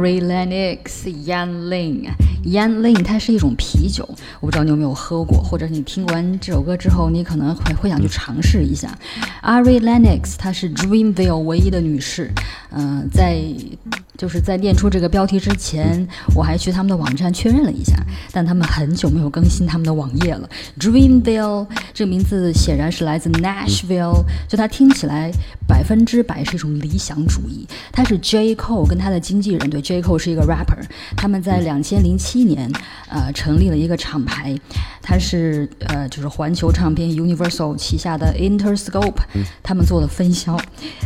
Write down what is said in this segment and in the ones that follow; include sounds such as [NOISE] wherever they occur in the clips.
Ari Lennox、Yan Ling、Yan Ling，它是一种啤酒，我不知道你有没有喝过，或者你听完这首歌之后，你可能会会想去尝试一下。Ari Lennox，她是 Dreamville 唯一的女士，嗯、在就是在念出这个标题之前，我还去他们的网站确认了一下，但他们很久没有更新他们的网页了。Dreamville 这个名字显然是来自 Nashville，就它听起来百分之百是一种理想主义。他是 J Cole 跟他的经纪人，对 J Cole 是一个 rapper，他们在两千零七年呃成立了一个厂牌，它是呃就是环球唱片 Universal 旗下的 Interscope，他们做的分销。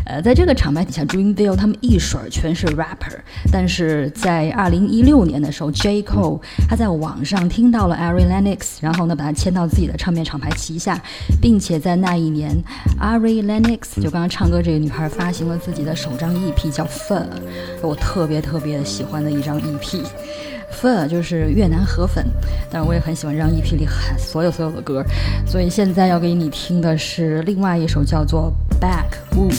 呃，在这个厂牌底下，Dreamville 他们一水儿全是 rapper，但是在二零一六年的时候，J Cole 他在网上听到了 Ari Lennox，然后呢把他签到自己的唱片厂牌旗下，并且在那一年，Ari Lennox 就刚刚唱歌这个女孩发行了自己的首张 EP 叫《Fur》，我特别特别喜欢的一张 EP。Fur [LAUGHS] 就是越南河粉，但是我也很喜欢这张 EP 里很所有所有的歌，所以现在要给你听的是另外一首叫做《Backwood》。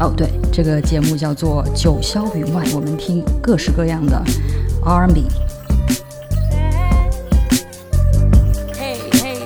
哦，对，这个节目叫做《九霄云外》，我们听各式各样的 R&B。Hey, hey,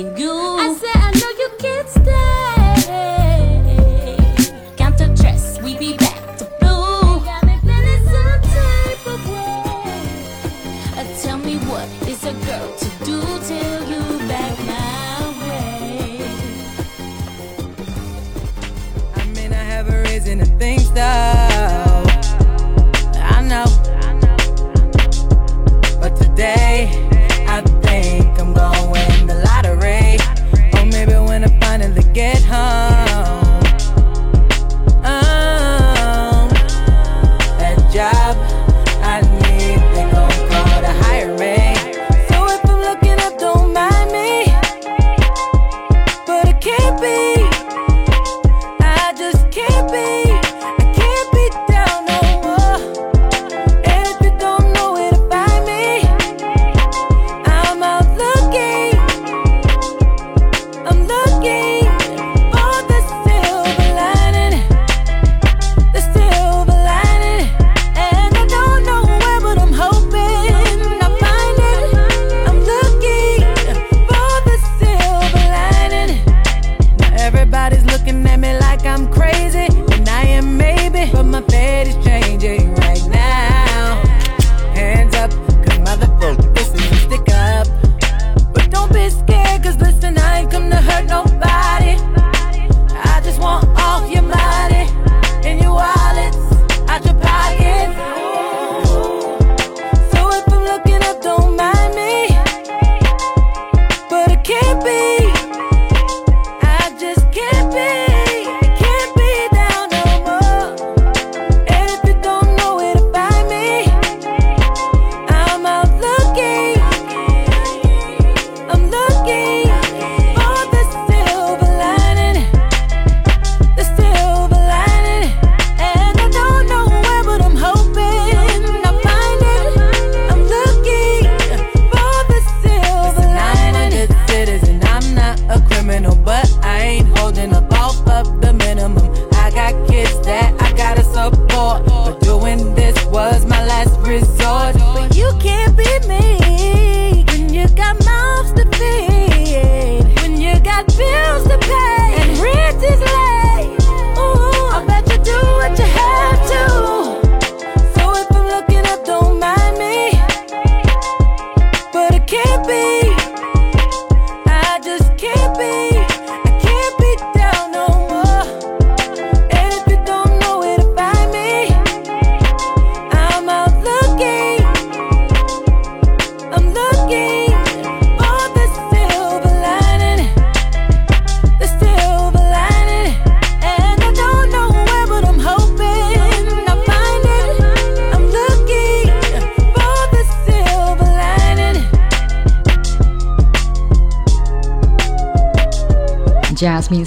ating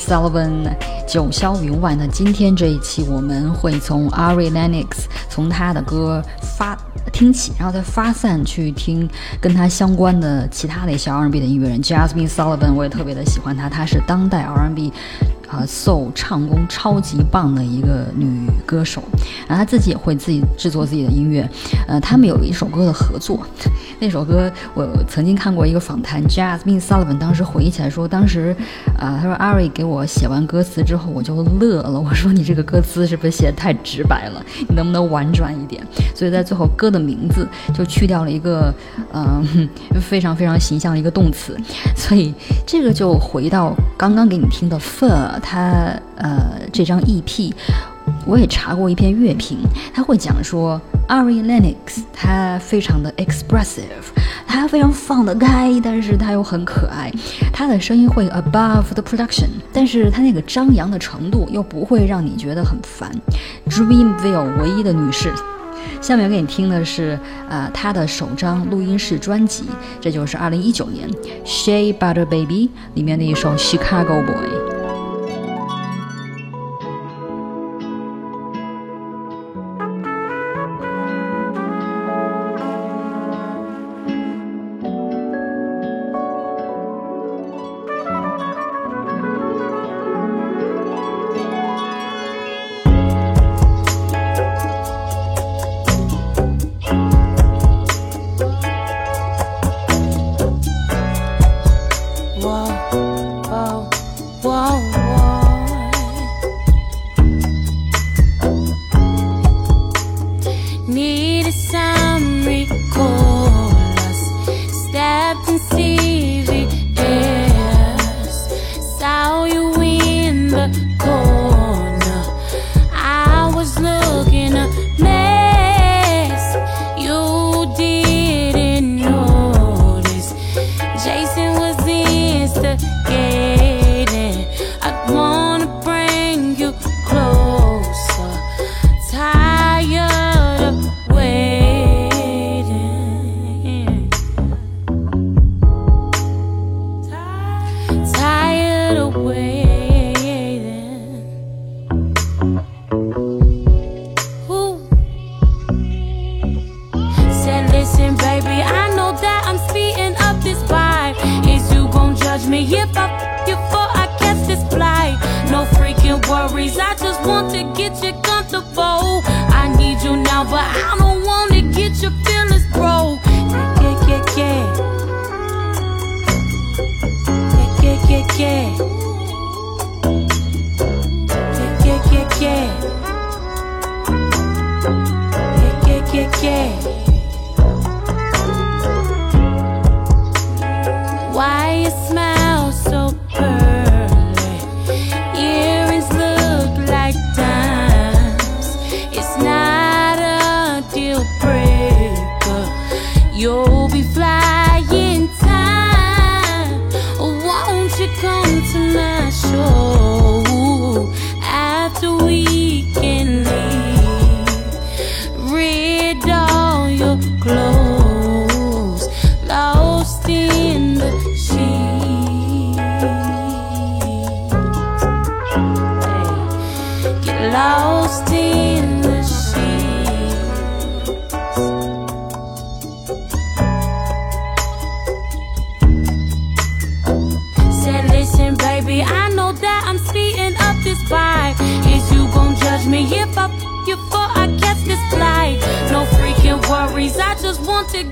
Sullivan，九霄云外呢。今天这一期我们会从 Ari Lennox 从他的歌发听起，然后再发散去听跟他相关的其他的一些 R&B 的音乐人。Jasmine Sullivan 我也特别的喜欢他，他是当代 R&B。啊，soul 唱功超级棒的一个女歌手，然后她自己也会自己制作自己的音乐。呃，他们有一首歌的合作，那首歌我曾经看过一个访谈，Jasmine Sullivan 当时回忆起来说，当时啊，他说 Ari 给我写完歌词之后，我就乐了。我说你这个歌词是不是写的太直白了？你能不能婉转一点？所以在最后歌的名字就去掉了一个嗯非常非常形象的一个动词，所以这个就回到刚刚给你听的 Fur。他呃，这张 EP，我也查过一篇乐评，他会讲说，Ari Lennox 他非常的 expressive，他非常放得开，但是他又很可爱，他的声音会 above the production，但是他那个张扬的程度又不会让你觉得很烦。Dreamville 唯一的女士，下面给你听的是呃他的首张录音室专辑，这就是二零一九年 She Butter Baby 里面的一首 Chicago Boy。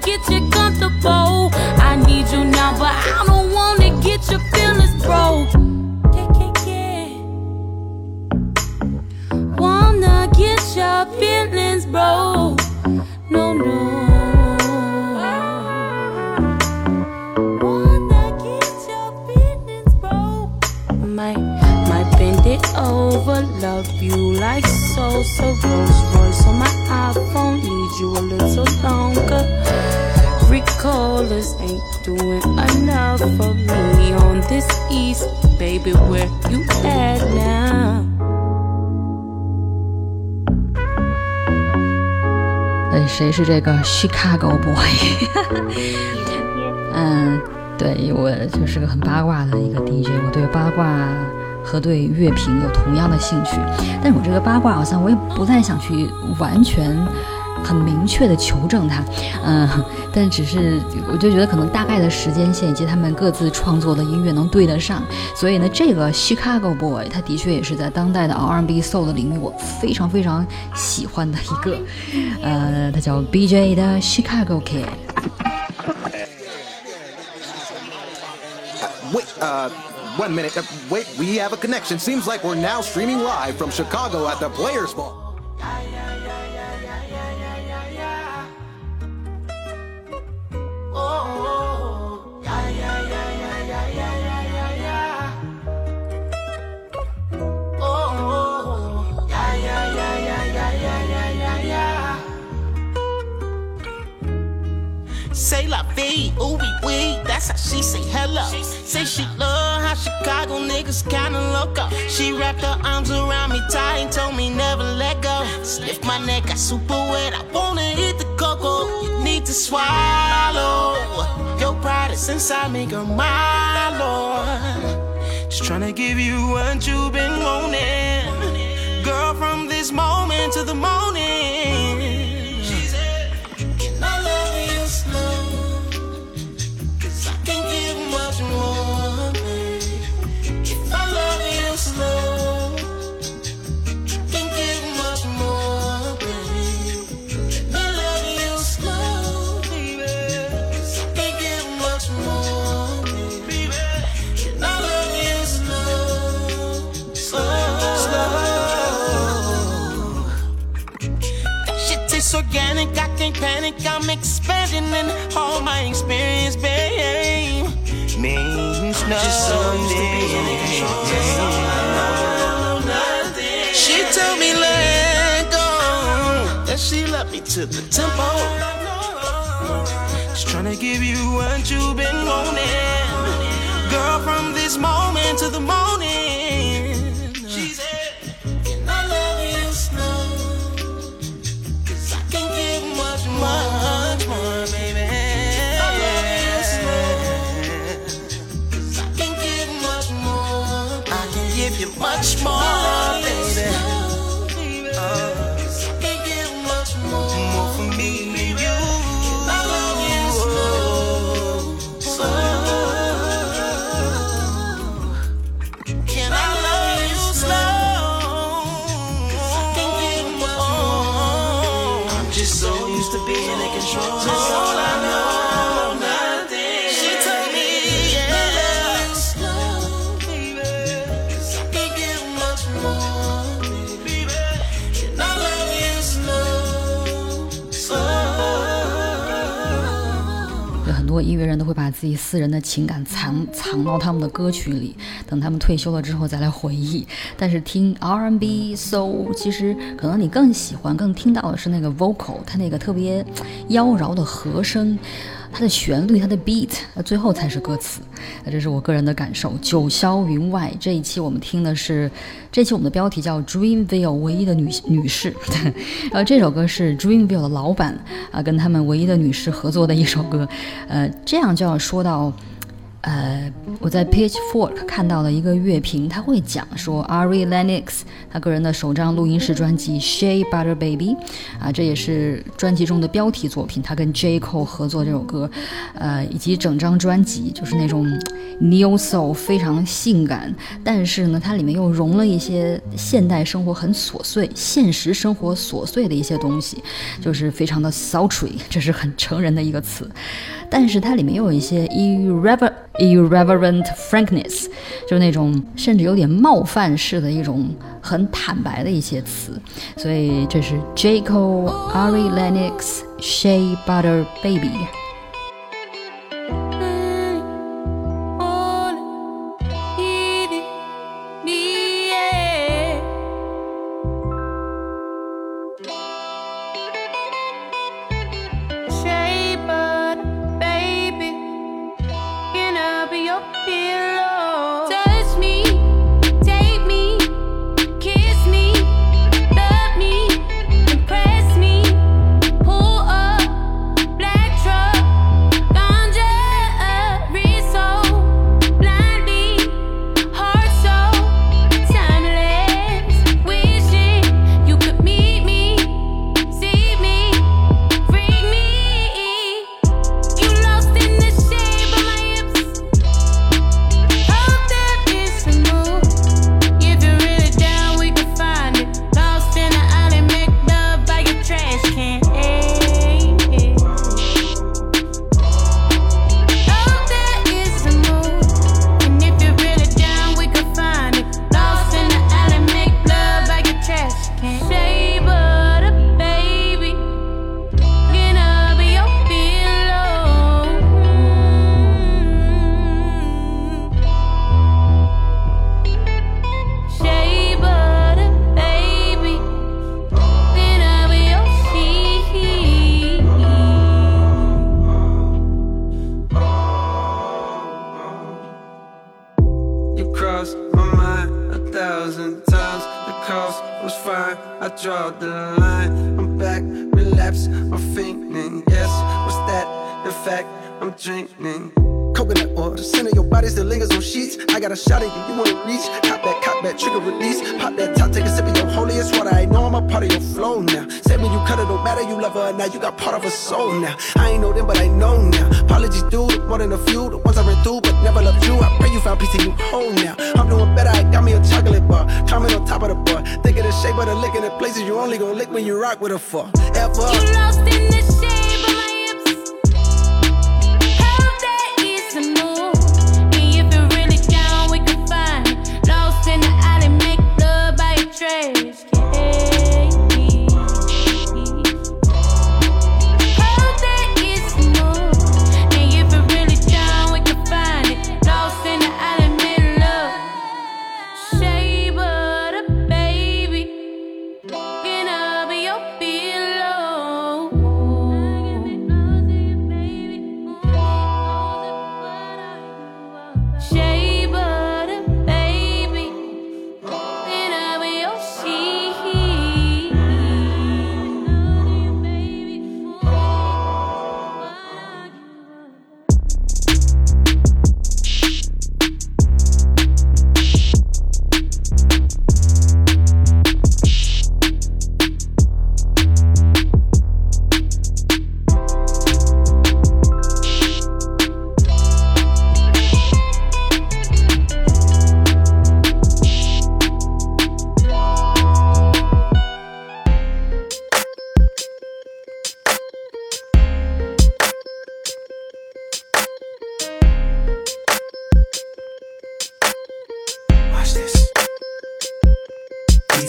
get you comfortable. I need you now, but I don't wanna get your feelings broke. Yeah, yeah, yeah. Wanna get your feelings broke. No, no. Wanna get your feelings broke? My, my, bent it over, love you like so. So rose Royce on my iPhone, need you a little long. 谁是这个 Chicago Boy？[LAUGHS] 嗯，对我就是个很八卦的一个 DJ，我对八卦和对乐评有同样的兴趣，但是我这个八卦好像我也不太想去完全。很明确的求证他，嗯，但只是我就觉得可能大概的时间线以及他们各自创作的音乐能对得上，所以呢，这个 Chicago Boy 他的确也是在当代的 R&B Soul 的领域我非常非常喜欢的一个，呃，他叫 BJ 的 Chicago Kid。Wait, uh, one minute. Uh, wait, we have a connection. Seems like we're now streaming live from Chicago at the Players Ball. Say la vie, ooh wee wee, that's how she say hello. Say she love how Chicago niggas kinda loco. She wrapped her arms around me tight and told me never let go. Sniff my neck, got super wet, I wanna. You need to swallow. Your pride is inside me, girl, my lord. Just tryna give you what you've been wanting. Girl, from this moment to the morning. Can't panic. I'm expanding and all my experience, babe. Means nothing. She told me let go. That she left me to the tempo. Just tryna give you what you've been wanting. Girl, from this moment to the morning. 音乐人都会把自己私人的情感藏藏到他们的歌曲里，等他们退休了之后再来回忆。但是听 R&B、so，其实可能你更喜欢、更听到的是那个 vocal，它那个特别妖娆的和声。它的旋律，它的 beat，那最后才是歌词。那这是我个人的感受。九霄云外这一期我们听的是，这期我们的标题叫 Dreamville 唯一的女女士。然后这首歌是 Dreamville 的老板啊跟他们唯一的女士合作的一首歌。呃，这样就要说到。呃，我在 Pitchfork 看到了一个乐评，他会讲说 Ari Lennox 他个人的首张录音室专辑《Shea Butter Baby》，啊，这也是专辑中的标题作品，他跟 J. Cole 合作这首歌，呃，以及整张专辑就是那种 Neo Soul 非常性感，但是呢，它里面又融了一些现代生活很琐碎、现实生活琐碎的一些东西，就是非常的 sultry，这是很成人的一个词，但是它里面又有一些 irrever irreverent frankness，就是那种甚至有点冒犯式的一种很坦白的一些词，所以这是 Jacob、Ari Lennox、Shea Butter Baby。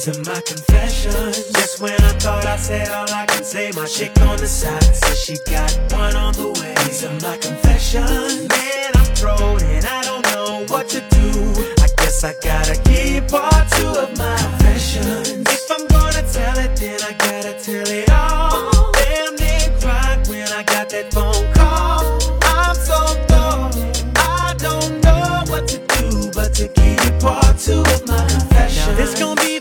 These are my confessions. Just when I thought I said all I can say, my chick on the side says she got one on the way. These are my confessions. Man, I'm thrown and I don't know what to do. I guess I gotta keep part two of my confessions. If I'm gonna tell it, then I gotta tell it all. Damn, they cried when I got that phone call. I'm so thrown. I don't know what to do but to give part two of my confession. Now this gon' be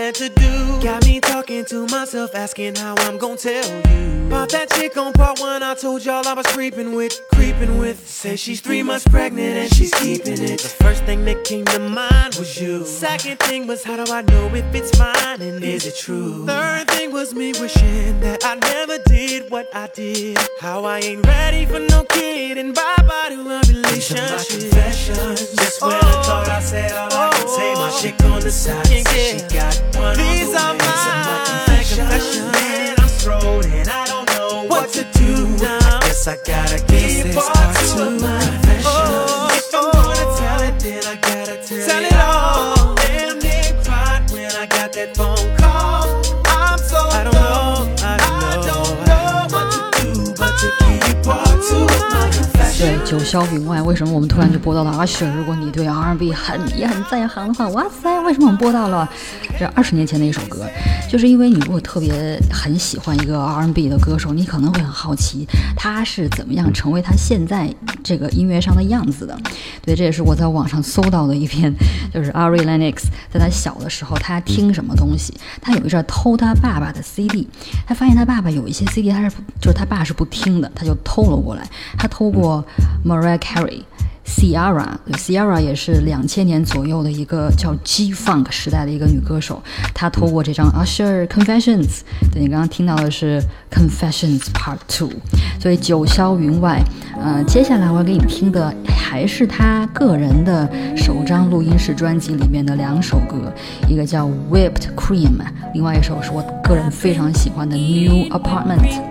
had to do. Got me talking to myself, asking how I'm gon' tell you. About that chick on part one, I told y'all I was creeping with, creeping with. Say she's three months pregnant and she's keeping it. The first thing that came to mind was you. Second thing was how do I know if it's mine and is it true? Third thing was me wishing that I never did what I did. How I ain't ready for no kid and bye bye to a relationship. Just when I oh. thought I said on the side said she got one. 小品外，为什么我们突然就播到了阿雪 [LAUGHS] 如果你对 R&B 很也很在行的话，哇塞，为什么我们播到了这二十年前的一首歌？就是因为你如果特别很喜欢一个 R&B 的歌手，你可能会很好奇他是怎么样成为他现在这个音乐上的样子的。对，这也是我在网上搜到的一篇，就是 Ari Lennox 在他小的时候他听什么东西，他有一阵偷他爸爸的 CD，他发现他爸爸有一些 CD 他是就是他爸是不听的，他就偷了过来，他偷过 Mariah Carey。Ciara，对，Ciara 也是两千年左右的一个叫 G Funk 时代的一个女歌手，她透过这张 Usher Confessions，对你刚刚听到的是 Confessions Part Two，所以九霄云外，呃，接下来我要给你听的还是他个人的首张录音室专辑里面的两首歌，一个叫 Whipped Cream，另外一首是我个人非常喜欢的 New Apartment。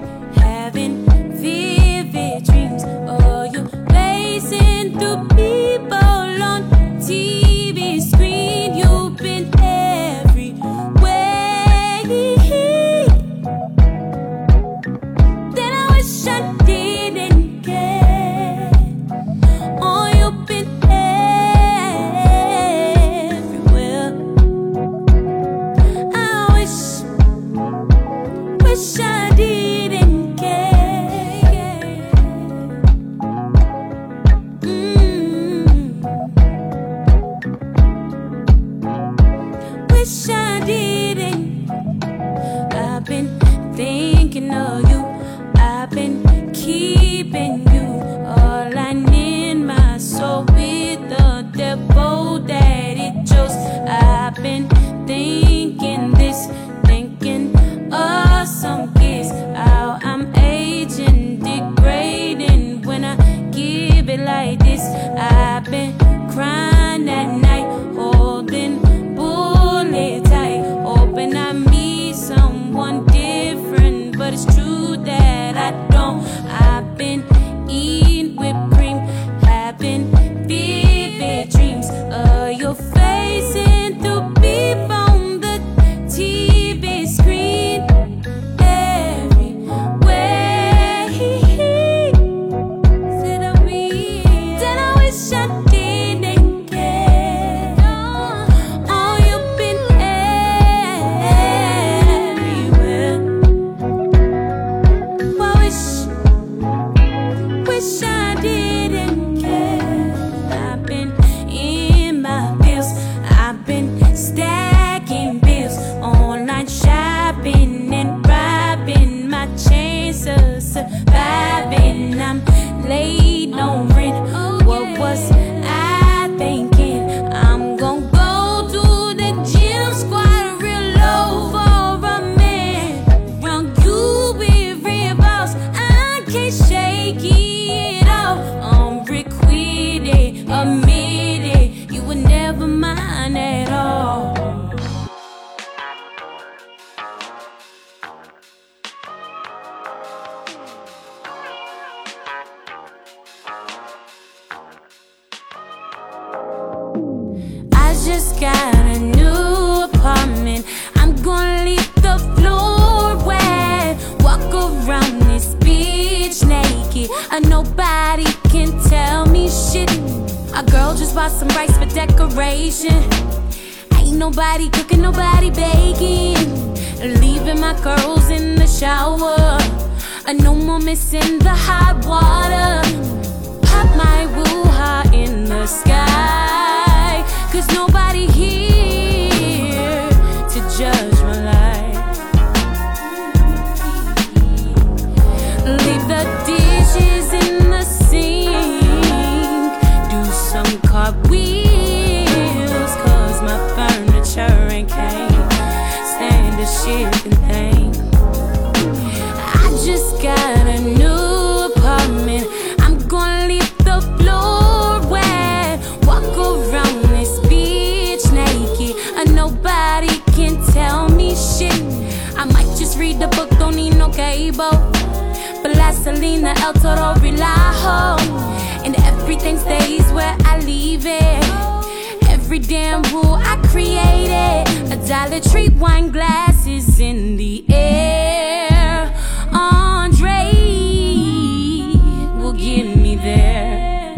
Leave the deep Selena, El Toro, Relajo. And everything stays where I leave it. Every damn rule I created. A Dollar Tree wine glass is in the air. Andre will get me there.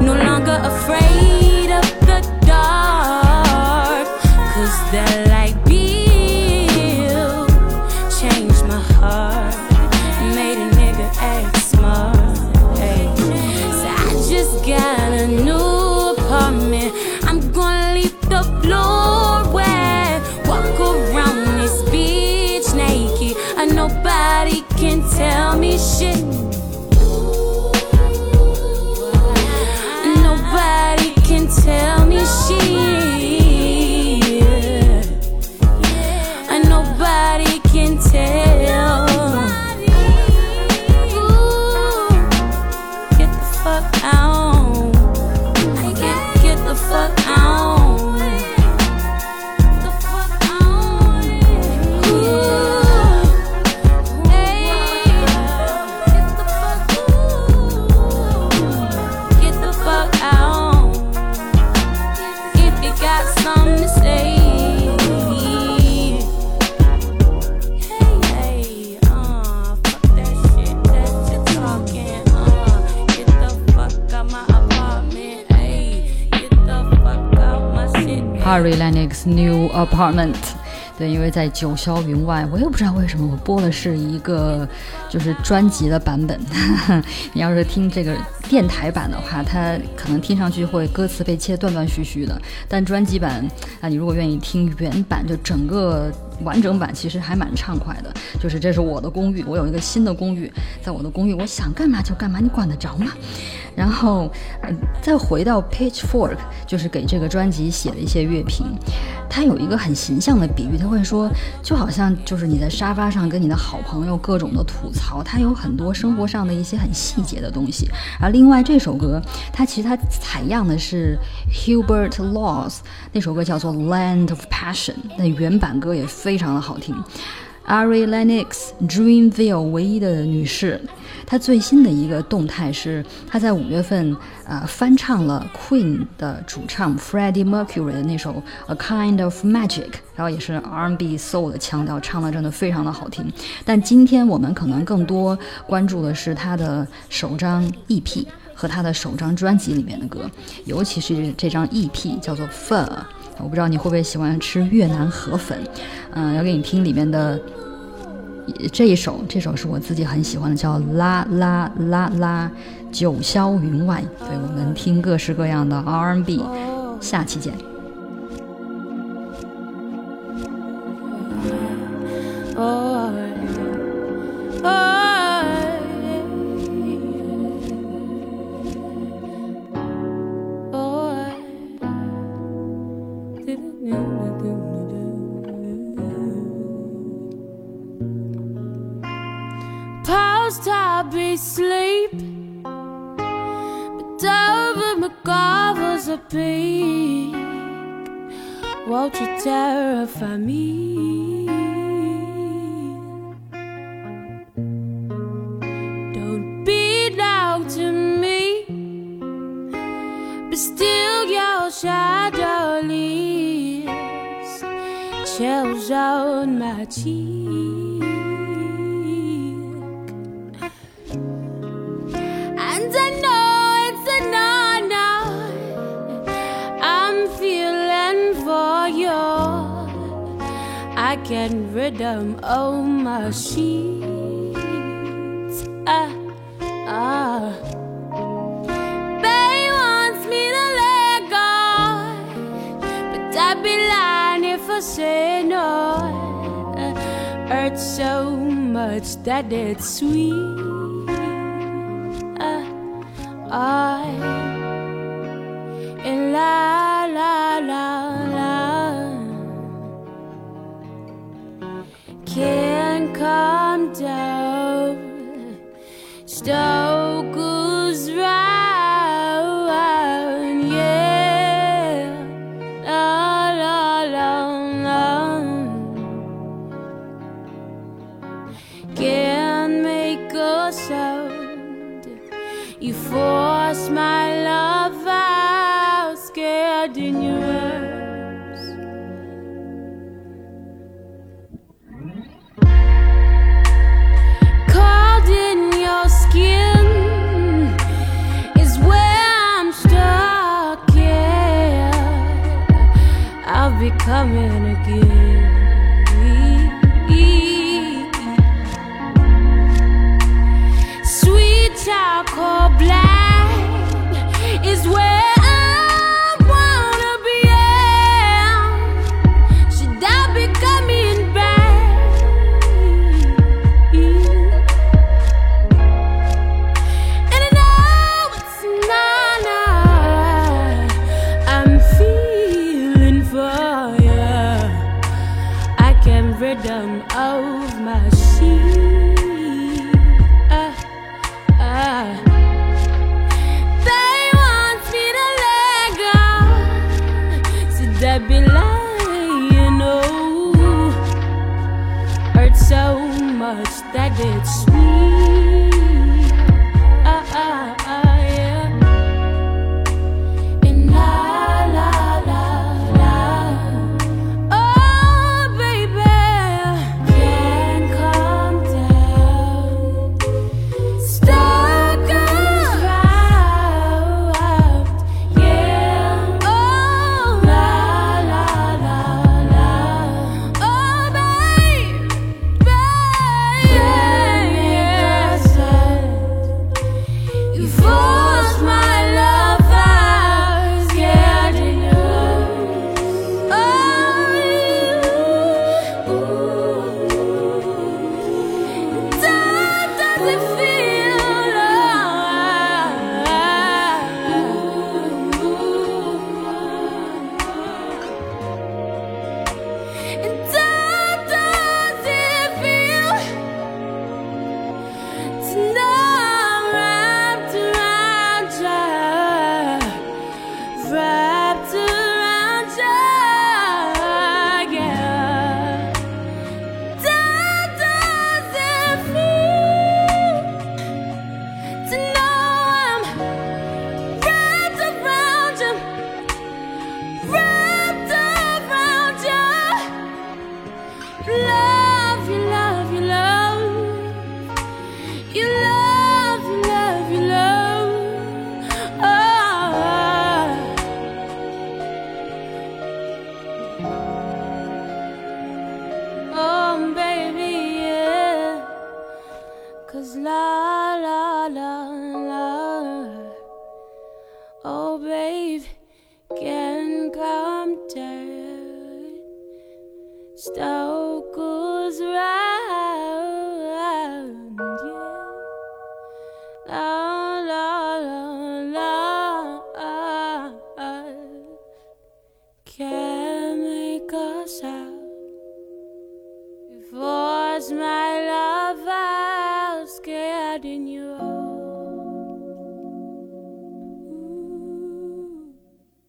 No longer afraid. Apartment，。对，因为在九霄云外，我也不知道为什么我播的是一个就是专辑的版本。[LAUGHS] 你要是听这个电台版的话，它可能听上去会歌词被切断断续续的，但专辑版啊，你如果愿意听原版，就整个完整版其实还蛮畅快的。就是这是我的公寓，我有一个新的公寓，在我的公寓，我想干嘛就干嘛，你管得着吗？然后，呃、再回到 Pitchfork，就是给这个专辑写了一些乐评。他有一个很形象的比喻，他会说，就好像就是你在沙发上跟你的好朋友各种的吐槽，他有很多生活上的一些很细节的东西。而另外这首歌，它其实它采样的是 Hubert Laws 那首歌叫做《Land of Passion》，那原版歌也非非常的好听。Ari Lennox Dreamville 唯一的女士，她最新的一个动态是，她在五月份呃翻唱了 Queen 的主唱 Freddie Mercury 的那首 A Kind of Magic，然后也是 R&B Soul 的腔调，唱的真的非常的好听。但今天我们可能更多关注的是她的首张 EP 和她的首张专辑里面的歌，尤其是这张 EP 叫做 Fur。我不知道你会不会喜欢吃越南河粉，嗯，要给你听里面的这一首，这首是我自己很喜欢的，叫啦啦啦啦，九霄云外。对我们听各式各样的 R&B，下期见。And I know it's a no-no. I'm feeling for you. I can rhythm all my sheets. Ah, ah. Bae wants me to let go, but I'd be lying if I say no. Hurts so much that it's sweet. I in life.